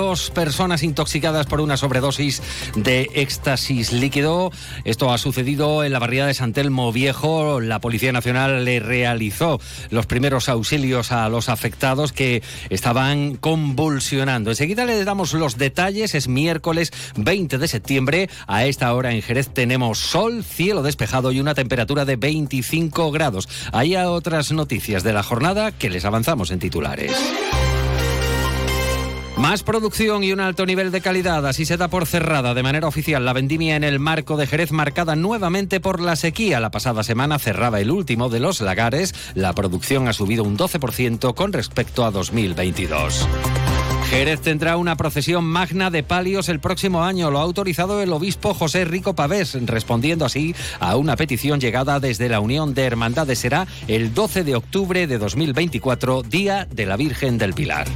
dos personas intoxicadas por una sobredosis de éxtasis líquido. Esto ha sucedido en la barriada de Santelmo Viejo. La Policía Nacional le realizó los primeros auxilios a los afectados que estaban convulsionando. Enseguida le damos los detalles. Es miércoles 20 de septiembre. A esta hora en Jerez tenemos sol, cielo despejado y una temperatura de 25 grados. Hay otras noticias de la jornada que les avanzamos en titulares. Más producción y un alto nivel de calidad. Así se da por cerrada de manera oficial la vendimia en el marco de Jerez, marcada nuevamente por la sequía. La pasada semana cerraba el último de los lagares. La producción ha subido un 12% con respecto a 2022. Jerez tendrá una procesión magna de palios el próximo año. Lo ha autorizado el obispo José Rico Pavés, respondiendo así a una petición llegada desde la Unión de Hermandades. Será el 12 de octubre de 2024, Día de la Virgen del Pilar.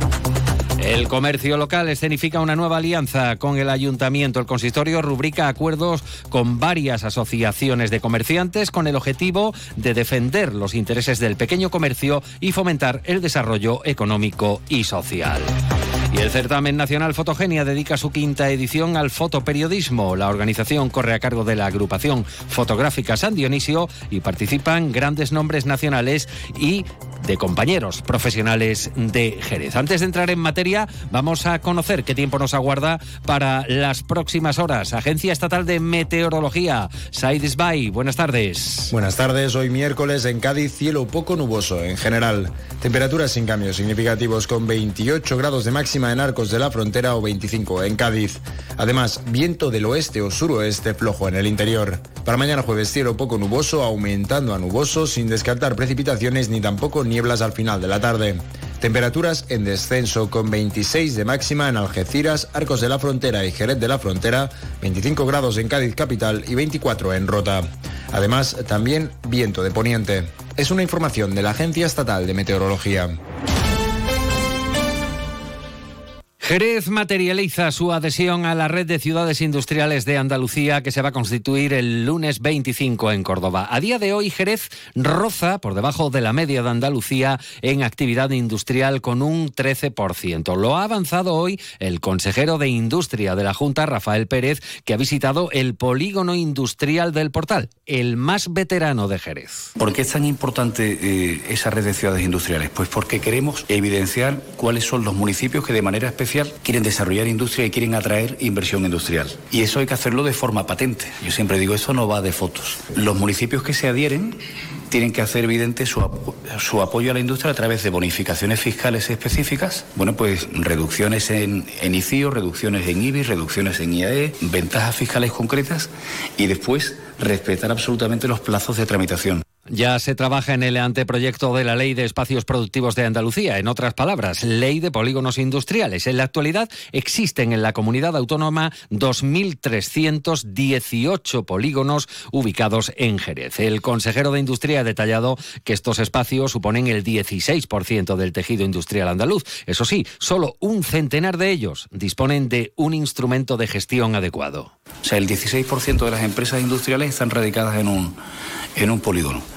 El comercio local escenifica una nueva alianza con el ayuntamiento. El consistorio rubrica acuerdos con varias asociaciones de comerciantes con el objetivo de defender los intereses del pequeño comercio y fomentar el desarrollo económico y social. Y el certamen nacional Fotogenia dedica su quinta edición al fotoperiodismo. La organización corre a cargo de la agrupación fotográfica San Dionisio y participan grandes nombres nacionales y de compañeros profesionales de Jerez. Antes de entrar en materia, vamos a conocer qué tiempo nos aguarda para las próximas horas. Agencia Estatal de Meteorología, Saides Bay, buenas tardes. Buenas tardes, hoy miércoles en Cádiz, cielo poco nuboso en general. Temperaturas sin cambios significativos con 28 grados de máxima en Arcos de la Frontera o 25 en Cádiz. Además, viento del oeste o suroeste flojo en el interior. Para mañana jueves, cielo poco nuboso, aumentando a nuboso, sin descartar precipitaciones ni tampoco nieblas al final de la tarde. Temperaturas en descenso con 26 de máxima en Algeciras, Arcos de la Frontera y Jerez de la Frontera, 25 grados en Cádiz capital y 24 en Rota. Además, también viento de poniente. Es una información de la Agencia Estatal de Meteorología. Jerez materializa su adhesión a la red de ciudades industriales de Andalucía que se va a constituir el lunes 25 en Córdoba. A día de hoy, Jerez roza por debajo de la media de Andalucía en actividad industrial con un 13%. Lo ha avanzado hoy el consejero de Industria de la Junta, Rafael Pérez, que ha visitado el polígono industrial del Portal, el más veterano de Jerez. ¿Por qué es tan importante eh, esa red de ciudades industriales? Pues porque queremos evidenciar cuáles son los municipios que de manera especial quieren desarrollar industria y quieren atraer inversión industrial. Y eso hay que hacerlo de forma patente. Yo siempre digo, eso no va de fotos. Los municipios que se adhieren tienen que hacer evidente su, apoyo a la industria a través de bonificaciones fiscales específicas, bueno, pues reducciones en, en ICIO, reducciones en IBI, reducciones en IAE, ventajas fiscales concretas y después respetar absolutamente los plazos de tramitación. Ya se trabaja en el anteproyecto de la Ley de Espacios Productivos de Andalucía, en otras palabras, Ley de Polígonos Industriales. En la actualidad existen en la comunidad autónoma 2.318 polígonos ubicados en Jerez. El consejero de Industria ha detallado que estos espacios suponen el 16% del tejido industrial andaluz. Eso sí, solo un centenar de ellos disponen de un instrumento de gestión adecuado. O sea, el 16% de las empresas industriales están radicadas en un, en un polígono.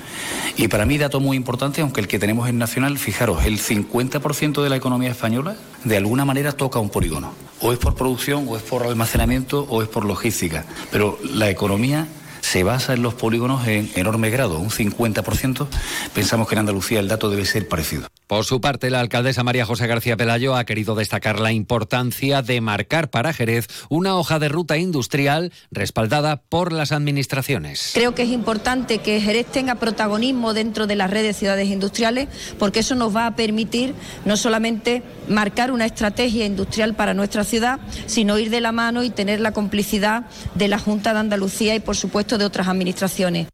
Y para mí, dato muy importante, aunque el que tenemos en Nacional, fijaros, el 50% de la economía española de alguna manera toca un polígono. O es por producción, o es por almacenamiento, o es por logística. Pero la economía se basa en los polígonos en enorme grado, un 50%. Pensamos que en Andalucía el dato debe ser parecido. Por su parte, la alcaldesa María José García Pelayo ha querido destacar la importancia de marcar para Jerez una hoja de ruta industrial respaldada por las administraciones. Creo que es importante que Jerez tenga protagonismo dentro de las redes de ciudades industriales porque eso nos va a permitir no solamente marcar una estrategia industrial para nuestra ciudad, sino ir de la mano y tener la complicidad de la Junta de Andalucía y, por supuesto, de otras administraciones.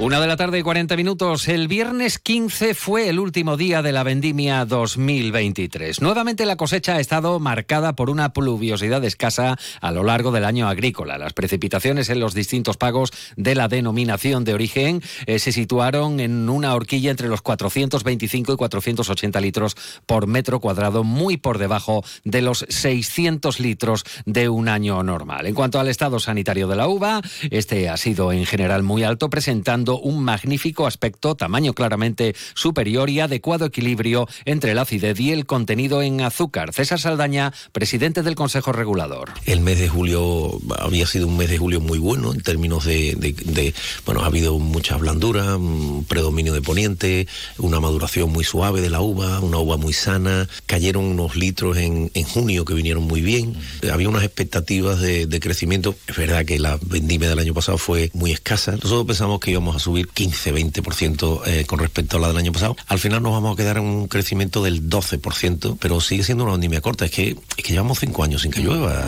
Una de la tarde y 40 minutos. El viernes 15 fue el último día de la vendimia 2023. Nuevamente la cosecha ha estado marcada por una pluviosidad escasa a lo largo del año agrícola. Las precipitaciones en los distintos pagos de la denominación de origen eh, se situaron en una horquilla entre los 425 y 480 litros por metro cuadrado, muy por debajo de los 600 litros de un año normal. En cuanto al estado sanitario de la uva, este ha sido en general muy alto, presentando un magnífico aspecto, tamaño claramente superior y adecuado equilibrio entre la acidez y el contenido en azúcar. César Saldaña, presidente del Consejo Regulador. El mes de julio había sido un mes de julio muy bueno en términos de, bueno, ha habido mucha blandura, un predominio de poniente, una maduración muy suave de la uva, una uva muy sana, cayeron unos litros en, junio que vinieron muy bien, había unas expectativas de, crecimiento, es verdad que la vendimia del año pasado fue muy escasa, nosotros pensamos que íbamos a subir 15-20% eh, con respecto a la del año pasado, al final nos vamos a quedar en un crecimiento del 12%, pero sigue siendo una vendimia corta, es que, es que llevamos cinco años sin que llueva.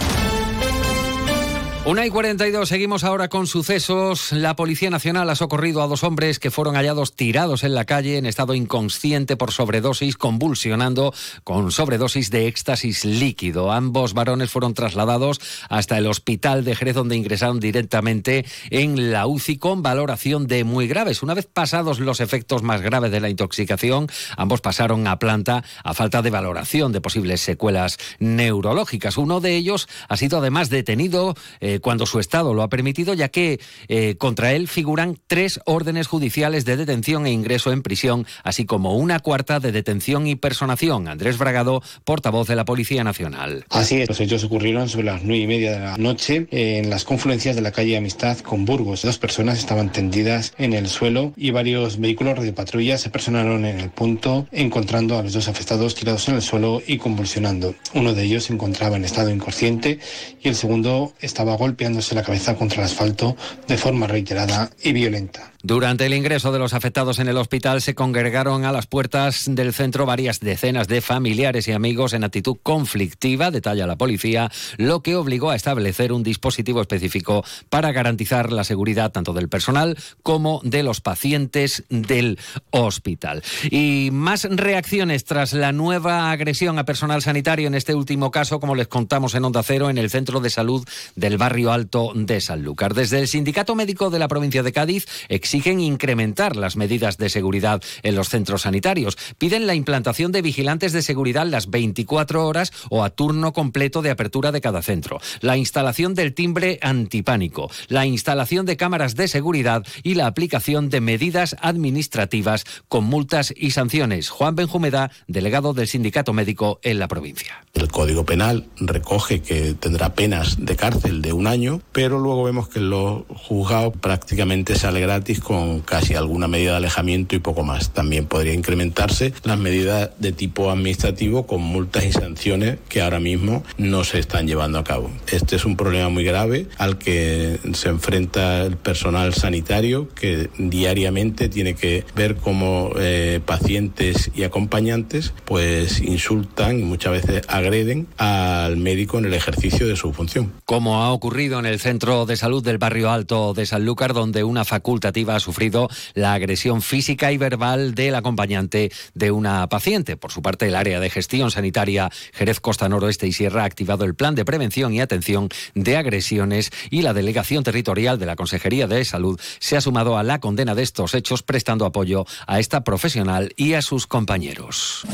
Una y 42, seguimos ahora con sucesos. La Policía Nacional ha socorrido a dos hombres que fueron hallados tirados en la calle en estado inconsciente por sobredosis, convulsionando con sobredosis de éxtasis líquido. Ambos varones fueron trasladados hasta el hospital de Jerez, donde ingresaron directamente en la UCI con valoración de muy graves. Una vez pasados los efectos más graves de la intoxicación, ambos pasaron a planta a falta de valoración de posibles secuelas neurológicas. Uno de ellos ha sido además detenido. Eh, cuando su estado lo ha permitido, ya que eh, contra él figuran tres órdenes judiciales de detención e ingreso en prisión, así como una cuarta de detención y personación. Andrés Bragado, portavoz de la Policía Nacional. Así es, los hechos ocurrieron sobre las nueve y media de la noche en las confluencias de la calle Amistad con Burgos. Dos personas estaban tendidas en el suelo y varios vehículos de patrulla se personaron en el punto, encontrando a los dos afectados tirados en el suelo y convulsionando. Uno de ellos se encontraba en estado inconsciente y el segundo estaba golpeándose la cabeza contra el asfalto de forma reiterada y violenta. Durante el ingreso de los afectados en el hospital se congregaron a las puertas del centro varias decenas de familiares y amigos en actitud conflictiva, detalla la policía, lo que obligó a establecer un dispositivo específico para garantizar la seguridad tanto del personal como de los pacientes del hospital. Y más reacciones tras la nueva agresión a personal sanitario en este último caso, como les contamos en Onda Cero, en el centro de salud del barrio alto de Sanlúcar. Desde el Sindicato Médico de la provincia de Cádiz exigen incrementar las medidas de seguridad en los centros sanitarios. Piden la implantación de vigilantes de seguridad las 24 horas o a turno completo de apertura de cada centro. La instalación del timbre antipánico, la instalación de cámaras de seguridad y la aplicación de medidas administrativas con multas y sanciones. Juan Benjumeda, delegado del Sindicato Médico en la provincia. El Código Penal recoge que tendrá penas de cárcel de un año, pero luego vemos que los juzgados prácticamente sale gratis con casi alguna medida de alejamiento y poco más. También podría incrementarse las medidas de tipo administrativo con multas y sanciones que ahora mismo no se están llevando a cabo. Este es un problema muy grave al que se enfrenta el personal sanitario que diariamente tiene que ver cómo eh, pacientes y acompañantes pues insultan y muchas veces agreden al médico en el ejercicio de su función. Como ha ocurrido en el centro de salud del barrio Alto de Sanlúcar, donde una facultativa ha sufrido la agresión física y verbal del acompañante de una paciente. Por su parte, el área de gestión sanitaria Jerez Costa Noroeste y Sierra ha activado el plan de prevención y atención de agresiones y la delegación territorial de la Consejería de Salud se ha sumado a la condena de estos hechos prestando apoyo a esta profesional y a sus compañeros.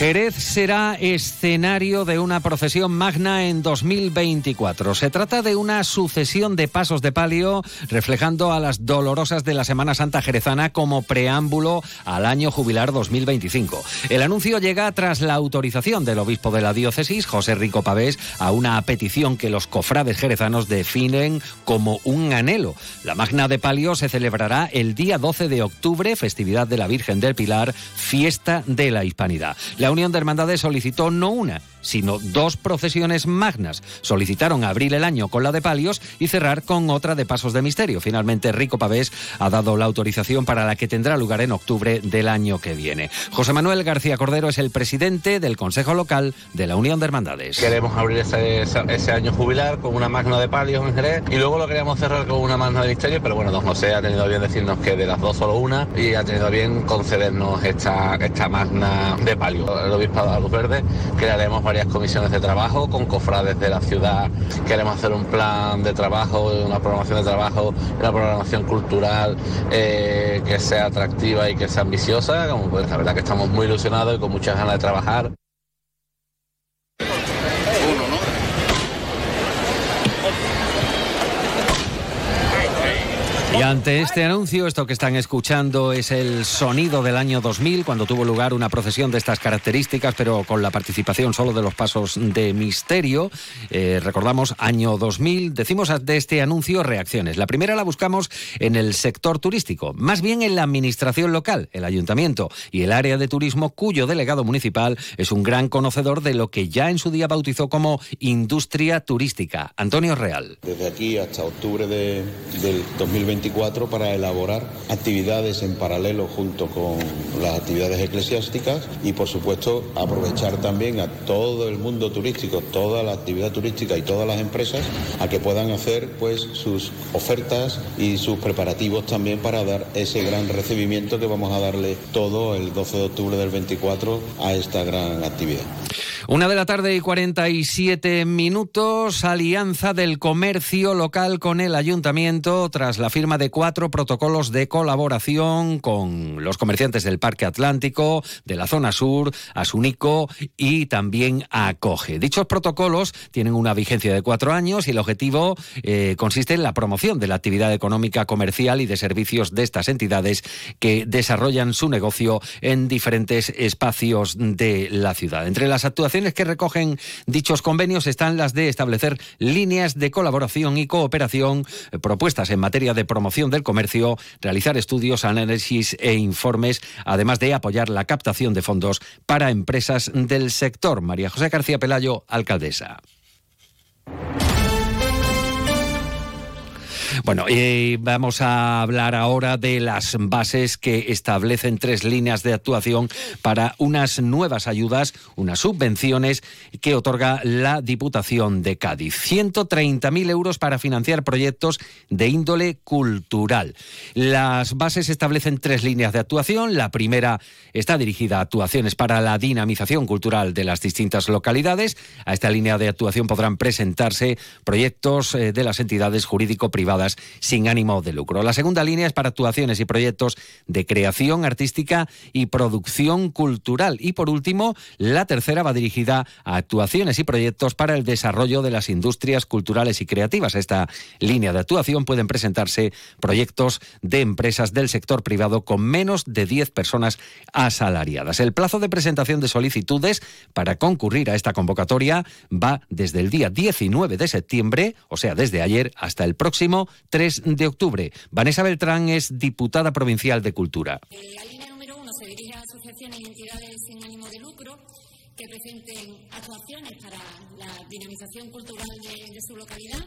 Jerez será escenario de una procesión magna en 2024. Se trata de una sucesión de pasos de palio reflejando a las dolorosas de la Semana Santa jerezana como preámbulo al año jubilar 2025. El anuncio llega tras la autorización del obispo de la diócesis, José Rico Pavés, a una petición que los cofrades jerezanos definen como un anhelo. La magna de palio se celebrará el día 12 de octubre, festividad de la Virgen del Pilar, fiesta de la Hispanidad. Unión de Hermandades solicitó no una, sino dos procesiones magnas. Solicitaron abrir el año con la de palios y cerrar con otra de pasos de misterio. Finalmente, Rico Pavés ha dado la autorización para la que tendrá lugar en octubre del año que viene. José Manuel García Cordero es el presidente del Consejo Local de la Unión de Hermandades. Queremos abrir ese, año jubilar con una magna de palios en Jerez y luego lo queríamos cerrar con una magna de misterio, pero bueno, don José ha tenido bien decirnos que de las dos solo una y ha tenido bien concedernos esta, esta magna de palio. El obispado de Luz Verde crearemos varias comisiones de trabajo con cofrades de la ciudad. Queremos hacer un plan de trabajo, una programación de trabajo, una programación cultural eh, que sea atractiva y que sea ambiciosa. Como pues, la verdad que estamos muy ilusionados y con muchas ganas de trabajar. Y ante este anuncio, esto que están escuchando es el sonido del año 2000, cuando tuvo lugar una procesión de estas características, pero con la participación solo de los pasos de misterio. Eh, recordamos, año 2000. Decimos de este anuncio reacciones. La primera la buscamos en el sector turístico, más bien en la administración local, el ayuntamiento y el área de turismo, cuyo delegado municipal es un gran conocedor de lo que ya en su día bautizó como industria turística. Antonio Real. Desde aquí hasta octubre de, del 2020 para elaborar actividades en paralelo junto con las actividades eclesiásticas y por supuesto aprovechar también a todo el mundo turístico, toda la actividad turística y todas las empresas a que puedan hacer pues sus ofertas y sus preparativos también para dar ese gran recibimiento que vamos a darle todo el 12 de octubre del 24 a esta gran actividad. Una de la tarde y 47 minutos, alianza del comercio local con el ayuntamiento tras la firma de cuatro protocolos de colaboración con los comerciantes del Parque Atlántico, de la zona sur, Asunico y también Acoge. Dichos protocolos tienen una vigencia de cuatro años y el objetivo eh, consiste en la promoción de la actividad económica, comercial y de servicios de estas entidades que desarrollan su negocio en diferentes espacios de la ciudad. Entre las actuaciones que recogen dichos convenios están las de establecer líneas de colaboración y cooperación eh, propuestas en materia de promoción del comercio, realizar estudios, análisis e informes, además de apoyar la captación de fondos para empresas del sector. María José García Pelayo, alcaldesa. Bueno, y vamos a hablar ahora de las bases que establecen tres líneas de actuación para unas nuevas ayudas, unas subvenciones que otorga la Diputación de Cádiz. 130.000 euros para financiar proyectos de índole cultural. Las bases establecen tres líneas de actuación. La primera está dirigida a actuaciones para la dinamización cultural de las distintas localidades. A esta línea de actuación podrán presentarse proyectos eh, de las entidades jurídico-privadas sin ánimo de lucro. La segunda línea es para actuaciones y proyectos de creación artística y producción cultural. Y por último, la tercera va dirigida a actuaciones y proyectos para el desarrollo de las industrias culturales y creativas. Esta línea de actuación pueden presentarse proyectos de empresas del sector privado con menos de 10 personas asalariadas. El plazo de presentación de solicitudes para concurrir a esta convocatoria va desde el día 19 de septiembre, o sea, desde ayer, hasta el próximo 3 de octubre. Vanessa Beltrán es diputada provincial de Cultura. La línea número uno se dirige a asociaciones y entidades sin ánimo de lucro que presenten actuaciones para la dinamización cultural de, de su localidad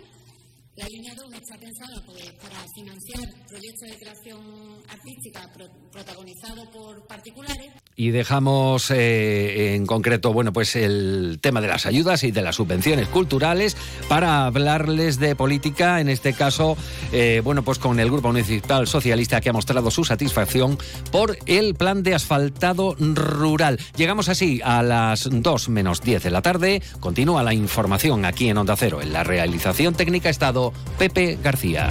la línea 2 está pensada para financiar proyectos de creación artística protagonizados por particulares. Y dejamos eh, en concreto, bueno, pues el tema de las ayudas y de las subvenciones culturales para hablarles de política, en este caso, eh, bueno, pues con el Grupo Municipal Socialista que ha mostrado su satisfacción por el plan de asfaltado rural. Llegamos así a las 2 menos 10 de la tarde. Continúa la información aquí en Onda Cero. En la realización técnica Estado Pepe García.